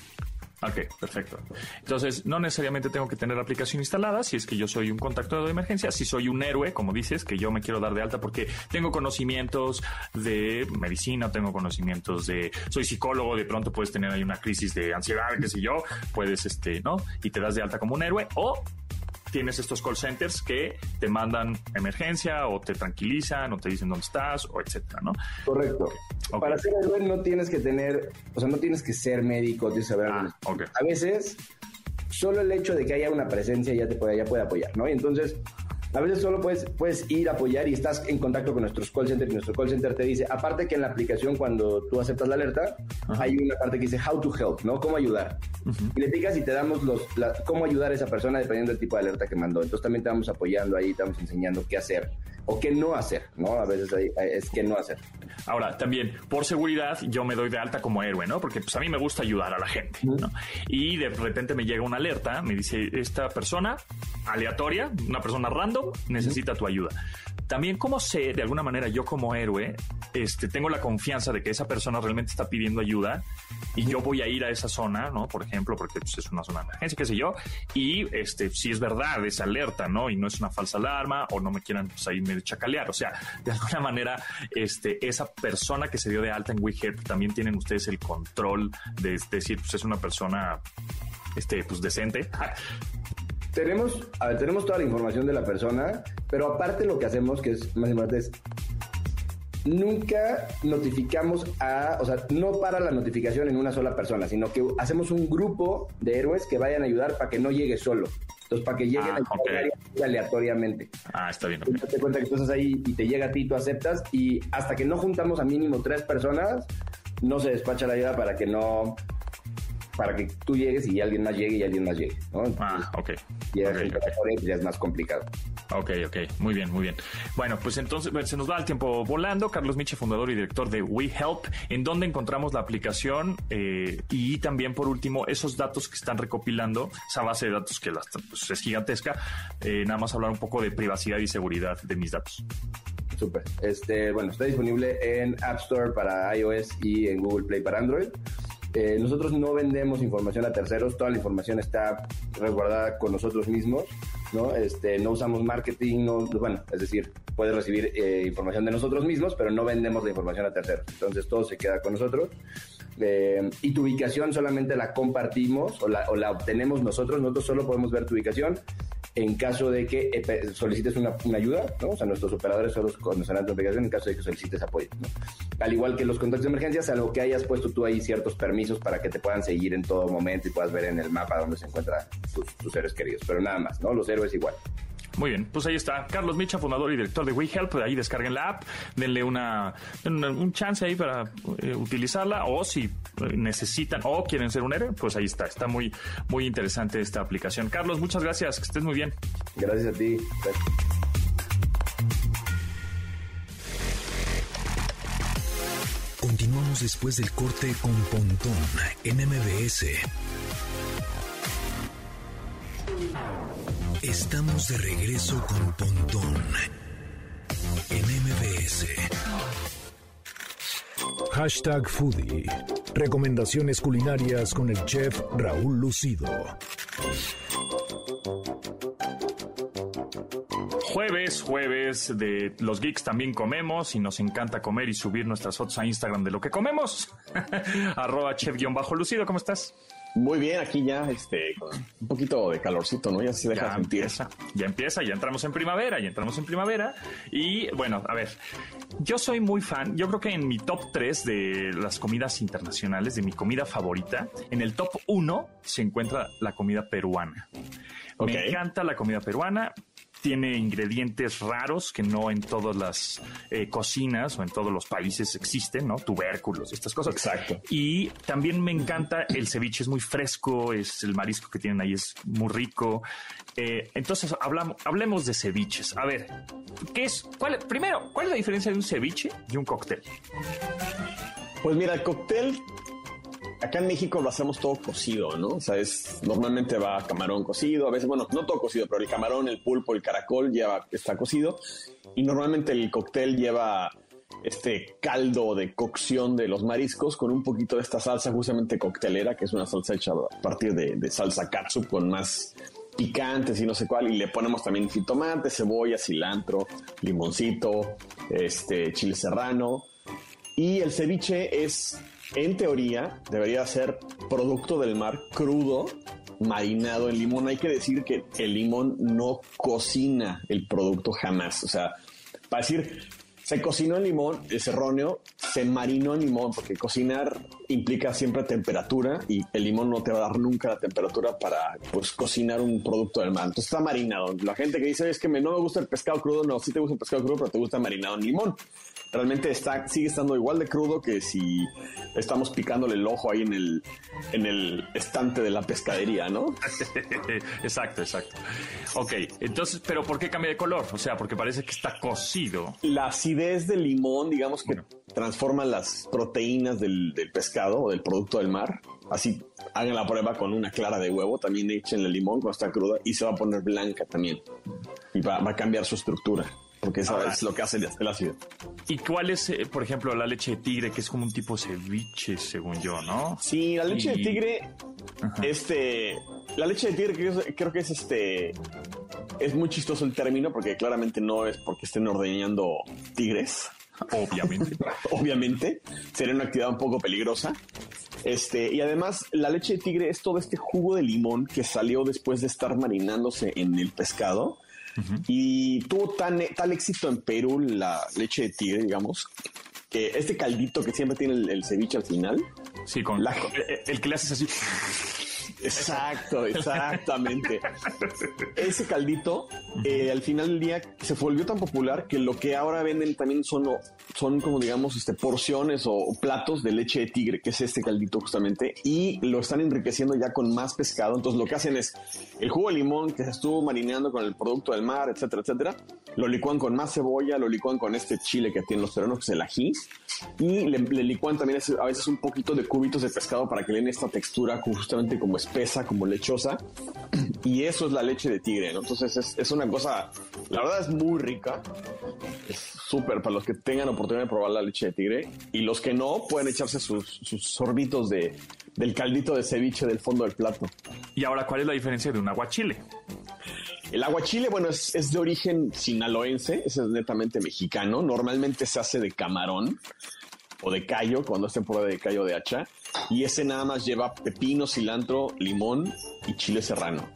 [SPEAKER 2] Ok, perfecto. Entonces, no necesariamente tengo que tener la aplicación instalada si es que yo soy un contacto de emergencia, si soy un héroe, como dices, que yo me quiero dar de alta porque tengo conocimientos de medicina, tengo conocimientos de, soy psicólogo, de pronto puedes tener ahí una crisis de ansiedad, qué sé yo, puedes, este, ¿no? Y te das de alta como un héroe o tienes estos call centers que te mandan emergencia o te tranquilizan o te dicen dónde estás o etcétera, ¿no?
[SPEAKER 5] Correcto. Para ser héroe no tienes que tener, o sea, no tienes que ser médico, tienes que saber. Ah, A veces, solo el hecho de que haya una presencia ya te puede, ya puede apoyar, ¿no? Y entonces, a veces solo puedes, puedes ir a apoyar y estás en contacto con nuestros call centers y nuestro call center te dice, aparte que en la aplicación cuando tú aceptas la alerta, hay una parte que dice how to help, ¿no? Cómo ayudar. Y le picas y te damos los, cómo ayudar a esa persona dependiendo del tipo de alerta que mandó. Entonces también te vamos apoyando ahí, te vamos enseñando qué hacer o qué no hacer, ¿no? A veces es qué no hacer.
[SPEAKER 2] Ahora, también, por seguridad, yo me doy de alta como héroe, ¿no? Porque pues a mí me gusta ayudar a la gente, ¿no? Y de repente me llega una alerta, me dice, esta persona aleatoria, una persona random, necesita tu ayuda. También, ¿cómo sé, de alguna manera, yo como héroe, este, tengo la confianza de que esa persona realmente está pidiendo ayuda y yo voy a ir a esa zona, ¿no? Por ejemplo, porque pues, es una zona de emergencia, qué sé yo, y este, si es verdad, es alerta, ¿no? Y no es una falsa alarma o no me quieran pues, ahí medio chacalear. O sea, de alguna manera, este, esa persona que se dio de alta en WeHead, también tienen ustedes el control de decir, pues es una persona, este, pues decente.
[SPEAKER 5] Tenemos, a ver, tenemos toda la información de la persona, pero aparte lo que hacemos, que es más importante, es nunca notificamos a, o sea, no para la notificación en una sola persona, sino que hacemos un grupo de héroes que vayan a ayudar para que no llegue solo. Entonces, para que lleguen
[SPEAKER 2] ah,
[SPEAKER 5] aleatoriamente.
[SPEAKER 2] Ah, está bien.
[SPEAKER 5] Entonces, te cuenta que tú estás ahí y te llega a ti, tú aceptas, y hasta que no juntamos a mínimo tres personas, no se despacha la ayuda para que no para que tú llegues y alguien más llegue y alguien más llegue. ¿no?
[SPEAKER 2] ah, ok.
[SPEAKER 5] Y ya es más complicado.
[SPEAKER 2] Ok, ok, muy bien, muy bien. Bueno, pues entonces se nos va el tiempo volando. Carlos Miche, fundador y director de WeHelp, en donde encontramos la aplicación eh, y también, por último, esos datos que están recopilando, esa base de datos que pues, es gigantesca. Eh, nada más hablar un poco de privacidad y seguridad de mis datos.
[SPEAKER 5] Súper. Este, bueno, está disponible en App Store para iOS y en Google Play para Android. Eh, nosotros no vendemos información a terceros, toda la información está resguardada con nosotros mismos, ¿no? Este, no usamos marketing, no, bueno, es decir, puedes recibir eh, información de nosotros mismos, pero no vendemos la información a terceros. Entonces todo se queda con nosotros. Eh, y tu ubicación solamente la compartimos o la, o la obtenemos nosotros, nosotros solo podemos ver tu ubicación en caso de que eh, solicites una, ayuda, ¿no? O sea, nuestros operadores solo conocerán tu aplicación en caso de que solicites apoyo, ¿no? Al igual que los contactos de emergencia, salvo que hayas puesto tú ahí ciertos permisos para que te puedan seguir en todo momento y puedas ver en el mapa dónde se encuentran tus, tus seres queridos, pero nada más, ¿no? Los héroes igual.
[SPEAKER 2] Muy bien, pues ahí está. Carlos Micha, fundador y director de WeHelp. Ahí descarguen la app, denle una, un chance ahí para eh, utilizarla. O si necesitan o quieren ser un héroe, pues ahí está. Está muy, muy interesante esta aplicación. Carlos, muchas gracias. Que estés muy bien.
[SPEAKER 5] Gracias a ti.
[SPEAKER 1] Continuamos después del corte con Pontón en MBS. Estamos de regreso con Pontón en MBS. Hashtag Foodie. Recomendaciones culinarias con el chef Raúl Lucido.
[SPEAKER 2] Jueves, jueves de los geeks también comemos y nos encanta comer y subir nuestras fotos a Instagram de lo que comemos. Arroba chef-lucido, ¿cómo estás?
[SPEAKER 6] Muy bien, aquí ya este, un poquito de calorcito, ¿no? Ya se deja sentir.
[SPEAKER 2] Empieza, ya empieza, ya entramos en primavera, ya entramos en primavera. Y bueno, a ver, yo soy muy fan, yo creo que en mi top 3 de las comidas internacionales, de mi comida favorita, en el top 1 se encuentra la comida peruana. Me encanta la comida peruana tiene ingredientes raros que no en todas las eh, cocinas o en todos los países existen, ¿no? Tubérculos, estas cosas.
[SPEAKER 6] Exacto.
[SPEAKER 2] Y también me encanta el ceviche, es muy fresco, es el marisco que tienen ahí es muy rico. Eh, entonces hablamos, hablemos de ceviches. A ver, ¿qué es? Cuál, primero, ¿cuál es la diferencia de un ceviche y un cóctel?
[SPEAKER 6] Pues mira, el cóctel acá en México lo hacemos todo cocido, ¿no? O sea, es, normalmente va camarón cocido, a veces, bueno, no todo cocido, pero el camarón, el pulpo, el caracol lleva, está cocido. Y normalmente el cóctel lleva este caldo de cocción de los mariscos con un poquito de esta salsa justamente coctelera, que es una salsa hecha a partir de, salsa katsu con más picantes y no sé cuál, y le ponemos también jitomate, cebolla, cilantro, limoncito, este, chile serrano. Y el ceviche es en teoría, debería ser producto del mar crudo, marinado en limón. Hay que decir que el limón no cocina el producto jamás. O sea, para decir, se cocinó en limón, es erróneo, se marinó en limón, porque cocinar implica siempre temperatura y el limón no te va a dar nunca la temperatura para pues, cocinar un producto del mar. Entonces está marinado. La gente que dice es que no me gusta el pescado crudo, no, sí te gusta el pescado crudo, pero te gusta marinado en limón realmente está, sigue estando igual de crudo que si estamos picándole el ojo ahí en el, en el estante de la pescadería, ¿no?
[SPEAKER 2] exacto, exacto. Ok, entonces, pero ¿por qué cambia de color? O sea, porque parece que está cocido.
[SPEAKER 6] La acidez del limón, digamos que transforma las proteínas del, pescado o del producto del mar. Así hagan la prueba con una clara de huevo, también echen el limón cuando está cruda y se va a poner blanca también. Y va a cambiar su estructura porque eso es lo que hace el ácido.
[SPEAKER 2] ¿Y cuál es, eh, por ejemplo, la leche de tigre, que es como un tipo ceviche, según yo, ¿no?
[SPEAKER 6] Sí, la leche de tigre, este, la leche de tigre creo, que es este, es muy chistoso el término, porque claramente no es porque estén ordeñando tigres,
[SPEAKER 2] Obviamente.
[SPEAKER 6] Obviamente, sería una actividad un poco peligrosa. Este, y además, la leche de tigre es todo este jugo de limón que salió después de estar marinándose en el pescado. Y tuvo tan, tal éxito en Perú la leche de tigre, digamos, que este caldito que siempre tiene el, ceviche al final.
[SPEAKER 2] Sí, con la, el que le haces así.
[SPEAKER 6] Exacto, exactamente. Ese caldito, eh, al final del día, se volvió tan popular que lo que ahora venden también son, son como digamos, este, porciones o platos de leche de tigre, que es este caldito justamente, y lo están enriqueciendo ya con más pescado. Entonces lo que hacen es el jugo de limón que se estuvo marineando con el producto del mar, etcétera, etcétera, lo licuan con más cebolla, lo licuan con este chile que tienen los peruanos, que es el ají, y le, licuan también a veces un poquito de cubitos de pescado para que le den esta textura justamente como espesa, como lechosa. Y eso es la leche de tigre, ¿no? Entonces es, una cosa, la verdad es muy rica. Es súper para los que tengan oportunidad de probar la leche de tigre. Y los que no, pueden echarse sus, sorbitos de, del caldito de ceviche del fondo del plato.
[SPEAKER 2] Y ahora, ¿cuál es la diferencia de un aguachile?
[SPEAKER 6] El aguachile, bueno, es, es, de origen sinaloense, es netamente mexicano. Normalmente se hace de camarón o de callo, cuando es temporada de callo de hacha. Y ese nada más lleva pepino, cilantro, limón y chile serrano.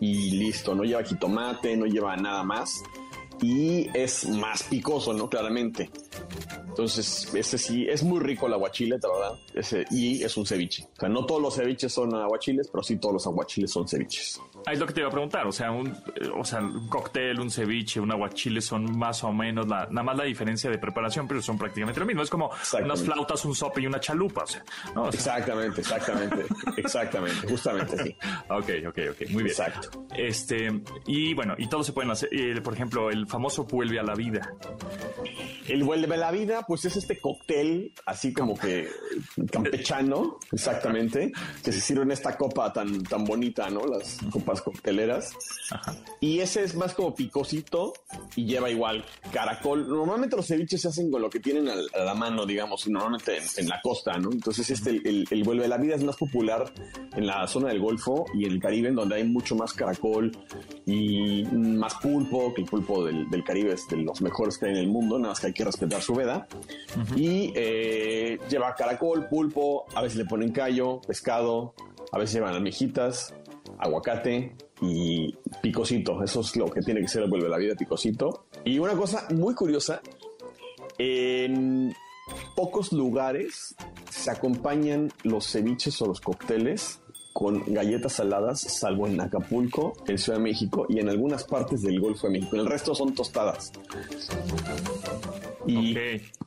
[SPEAKER 6] Y listo, no lleva jitomate, no lleva nada más. Y es más picoso, ¿no? Claramente. Entonces, ese sí, es muy rico el aguachile, la verdad. Ese, y es un ceviche. O sea, no todos los ceviches son aguachiles, pero sí todos los aguachiles son ceviches.
[SPEAKER 2] Ah, es lo que te iba a preguntar. O sea, un, o sea, un cóctel, un ceviche, un aguachile son más o menos la, nada más la diferencia de preparación, pero son prácticamente lo mismo. Es como unas flautas, un sope y una chalupa. O sea,
[SPEAKER 6] exactamente, exactamente, exactamente, justamente sí.
[SPEAKER 2] Ok, ok, ok, muy bien.
[SPEAKER 6] Exacto.
[SPEAKER 2] Este, y bueno, y todo se pueden hacer. Eh, por ejemplo, el famoso vuelve a la vida.
[SPEAKER 6] El vuelve a la vida, pues es este cóctel así como que campechano, exactamente, que se sirve en esta copa tan, tan bonita, ¿no? Las copas cocteleras. Y ese es más como picosito y lleva igual caracol. Normalmente los ceviches se hacen con lo que tienen a la mano, digamos, y normalmente en, la costa, ¿no? Entonces este, el, el, vuelve a la vida es más popular en la zona del Golfo y en el Caribe, en donde hay mucho más caracol y más pulpo, que el pulpo del, del Caribe es de los mejores que hay en el mundo, nada más que hay que respetar su veda. Y eh, lleva caracol, pulpo, a veces le ponen callo, pescado, a veces llevan almejitas, aguacate y picosito. Eso es lo que tiene que ser el vuelve la vida picosito. Y una cosa muy curiosa, en pocos lugares se acompañan los ceviches o los cócteles con galletas saladas, salvo en Acapulco, en Ciudad de México y en algunas partes del Golfo de México. El resto son tostadas. Y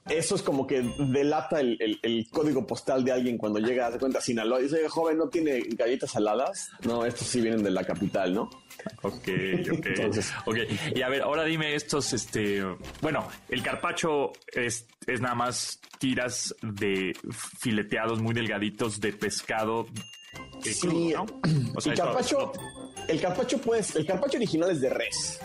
[SPEAKER 6] eso es como que delata el, código postal de alguien cuando llega a cuenta a Sinaloa dice, joven, ¿no tiene galletas saladas? No, estos sí vienen de la capital, ¿no?
[SPEAKER 2] Ok, ok. Entonces, ok. Y a ver, ahora dime estos, este, bueno, el carpacho es, es nada más tiras de fileteados muy delgaditos de pescado
[SPEAKER 6] Sí, el carpacho, el carpacho pues, el carpacho original es de res.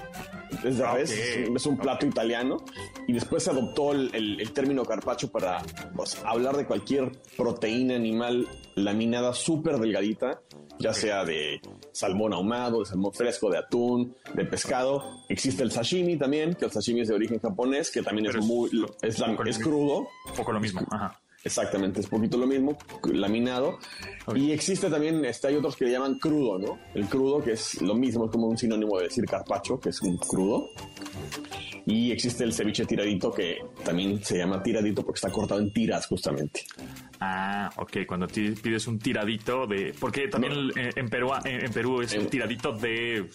[SPEAKER 6] Es de ah, res, es un plato italiano y después se adoptó el, término carpacho para pues, hablar de cualquier proteína animal laminada súper delgadita, ya sea de salmón ahumado, de salmón fresco, de atún, de pescado. Existe el sashimi también, que el sashimi es de origen japonés, que también es, muy, es, es crudo.
[SPEAKER 2] Un poco lo mismo, ajá.
[SPEAKER 6] Exactamente, es poquito lo mismo, laminado. Y existe también, este, hay otros que le llaman crudo, ¿no? El crudo, que es lo mismo, es como un sinónimo de decir carpacho, que es un crudo. Y existe el ceviche tiradito, que también se llama tiradito porque está cortado en tiras, justamente.
[SPEAKER 2] Ah, ok, cuando pides un tiradito de... Porque también en, Perú, en, Perú es un tiradito de...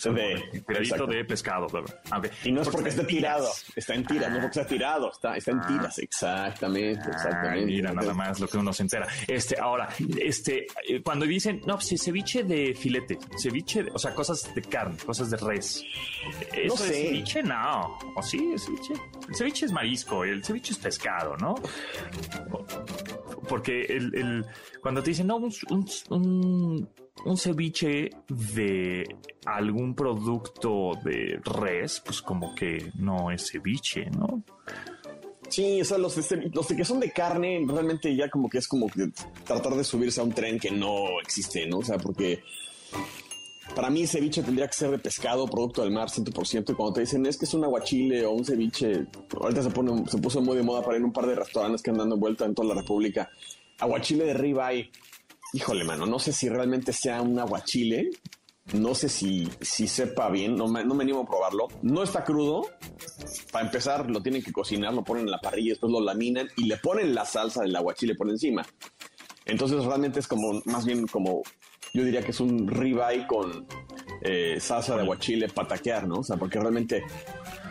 [SPEAKER 2] tiradito de pescado.
[SPEAKER 6] Ah, y no es porque, esté tirado, está en tiras, no porque está tirado, está, está en ah. tiras, exactamente, exactamente.
[SPEAKER 2] mira, nada más lo que uno se entera. Este, ahora, este, eh, cuando dicen, no, pues ceviche de filete, ceviche, o sea, cosas de carne, cosas de res. ¿Eso no es ceviche? No. ¿O sí es ceviche? El ceviche es marisco, el ceviche es pescado, ¿no? Porque el, cuando te dicen, no, un, ceviche de algún producto de res, pues como que no es ceviche, ¿no?
[SPEAKER 6] Sí, o sea, los, los que son de carne, realmente ya como que es como que tratar de subirse a un tren que no existe, ¿no? O sea, porque para mí ceviche tendría que ser de pescado, producto del mar 100%. Y cuando te dicen es que es un aguachile o un ceviche, ahorita se, pone, se puso muy de moda para ir a un par de restaurantes que andan dando vuelta en toda la República. Aguachile de ribeye. Híjole, mano, no sé si realmente sea un aguachile. No sé si, si sepa bien, no me, no me animo a probarlo. No está crudo. Para empezar, lo tienen que cocinar, lo ponen en la parrilla, después lo laminan y le ponen la salsa del aguachile por encima. Entonces realmente es como, más bien como, yo diría que es un ribeye con eh, salsa de aguachile pataquear, ¿no? O sea, porque realmente,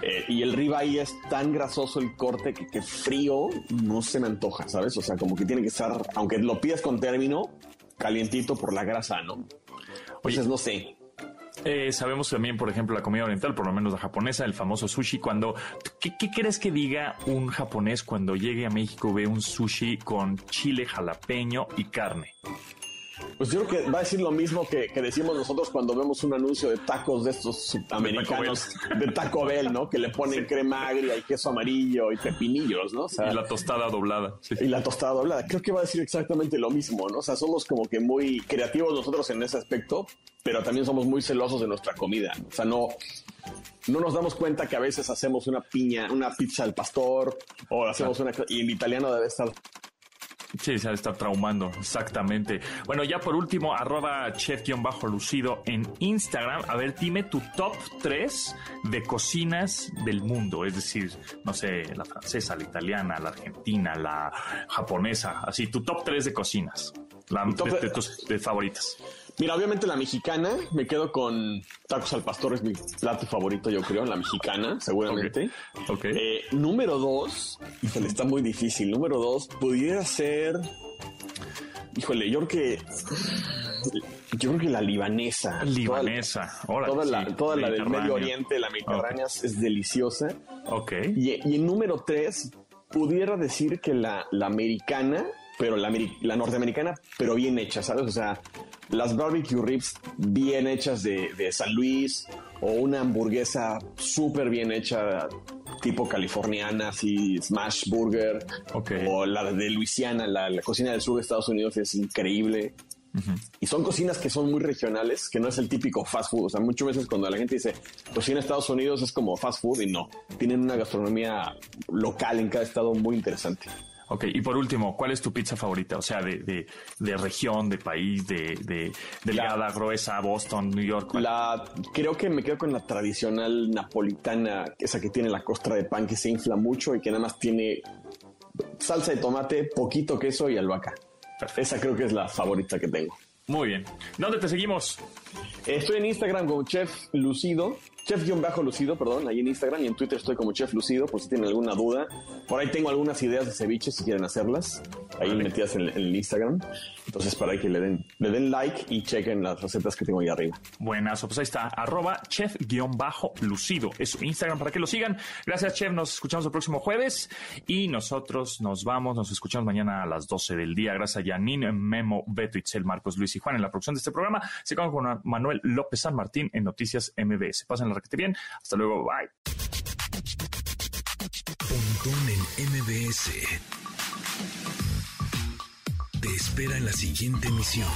[SPEAKER 6] eh, y el ribeye es tan grasoso el corte que, que frío no se me antoja, ¿sabes? O sea, como que tiene que estar, aunque lo pidas con término, calientito por la grasa, ¿no? Entonces, no sé.
[SPEAKER 2] Eh, sabemos también, por ejemplo, la comida oriental, por lo menos la japonesa, el famoso sushi. Cuando, ¿qué, qué crees que diga un japonés cuando llegue a México ve un sushi con chile jalapeño y carne?
[SPEAKER 6] Pues yo creo que va a decir lo mismo que, que decimos nosotros cuando vemos un anuncio de tacos de estos americanos de Taco Bell, ¿no? Que le ponen crema agria y queso amarillo y pepinillos, ¿no? O sea,
[SPEAKER 2] y la tostada doblada. sí.
[SPEAKER 6] y la tostada doblada. Creo que va a decir exactamente lo mismo, ¿no? O sea, somos como que muy creativos nosotros en ese aspecto, pero también somos muy celosos de nuestra comida. O sea, no, no nos damos cuenta que a veces hacemos una piña, una pizza al pastor, o hacemos una... Y el italiano debe estar
[SPEAKER 2] Sí, se ha de estar traumando, exactamente. Bueno, ya por último, arroba chef-lucido en Instagram. A ver, dime tu top 3 de cocinas del mundo. Es decir, no sé, la francesa, la italiana, la argentina, la japonesa. Así, tu top 3 de cocinas. La,
[SPEAKER 6] top
[SPEAKER 2] de,
[SPEAKER 6] de-
[SPEAKER 2] de tus de favoritas.
[SPEAKER 6] Mira, obviamente la mexicana, me quedo con tacos al pastor, es mi plato favorito, yo creo, la mexicana, seguramente.
[SPEAKER 2] Ok.
[SPEAKER 6] Eh, número dos, híjole, está muy difícil. Número dos, pudiera ser, híjole, yo creo que, yo creo que la libanesa.
[SPEAKER 2] Libanesa.
[SPEAKER 6] Toda,
[SPEAKER 2] Órale,
[SPEAKER 6] toda
[SPEAKER 2] sí,
[SPEAKER 6] la, toda la del. Medio Oriente, la mediterránea es deliciosa.
[SPEAKER 2] Ok.
[SPEAKER 6] Y, y en número tres, pudiera decir que la, la americana, pero la, ameri- la norteamericana, pero bien hecha, ¿sabes? O sea, las barbecue ribs bien hechas de, de San Luis o una hamburguesa súper bien hecha tipo californiana, así smash burger,
[SPEAKER 2] Ok.
[SPEAKER 6] o la de Luisiana, la, la cocina del sur de Estados Unidos es increíble. Y son cocinas que son muy regionales, que no es el típico fast food. O sea, muchas veces cuando la gente dice cocina de Estados Unidos es como fast food y no. Tienen una gastronomía local en cada estado muy interesante.
[SPEAKER 2] Ok, y por último, ¿cuál es tu pizza favorita? O sea, de, de, de región, de país, de, de delgada, gruesa, Boston, New York. ¿cuál?
[SPEAKER 6] La, creo que me quedo con la tradicional napolitana, esa que tiene la costra de pan que se infla mucho y que nada más tiene salsa de tomate, poquito queso y albahaca. Esa creo que es la favorita que tengo.
[SPEAKER 2] Muy bien. ¿Dónde te seguimos?
[SPEAKER 6] Estoy en Instagram como Chef Lucido, Chef-Lucido, perdón, ahí en Instagram y en Twitter estoy como Chef Lucido, por si tienen alguna duda. Por ahí tengo algunas ideas de ceviche si quieren hacerlas, ahí metidas en, el- en el Instagram. Entonces, para que le den, le den like y chequen las recetas que tengo ahí arriba.
[SPEAKER 2] Buenazo, pues ahí está, arroba chef-lucido. Es su Instagram para que lo sigan. Gracias, chef. Nos escuchamos el próximo jueves y nosotros nos vamos, nos escuchamos mañana a las 12 del día. Gracias a Janine, Memo, Beto, Itzel, Marcos, Luis y Juan en la producción de este programa. Se con Manuel López San Martín en Noticias MBS. Pasen la requete bien. Hasta luego. Bye.
[SPEAKER 1] Pontón en MBS. Te espera en la siguiente emisión.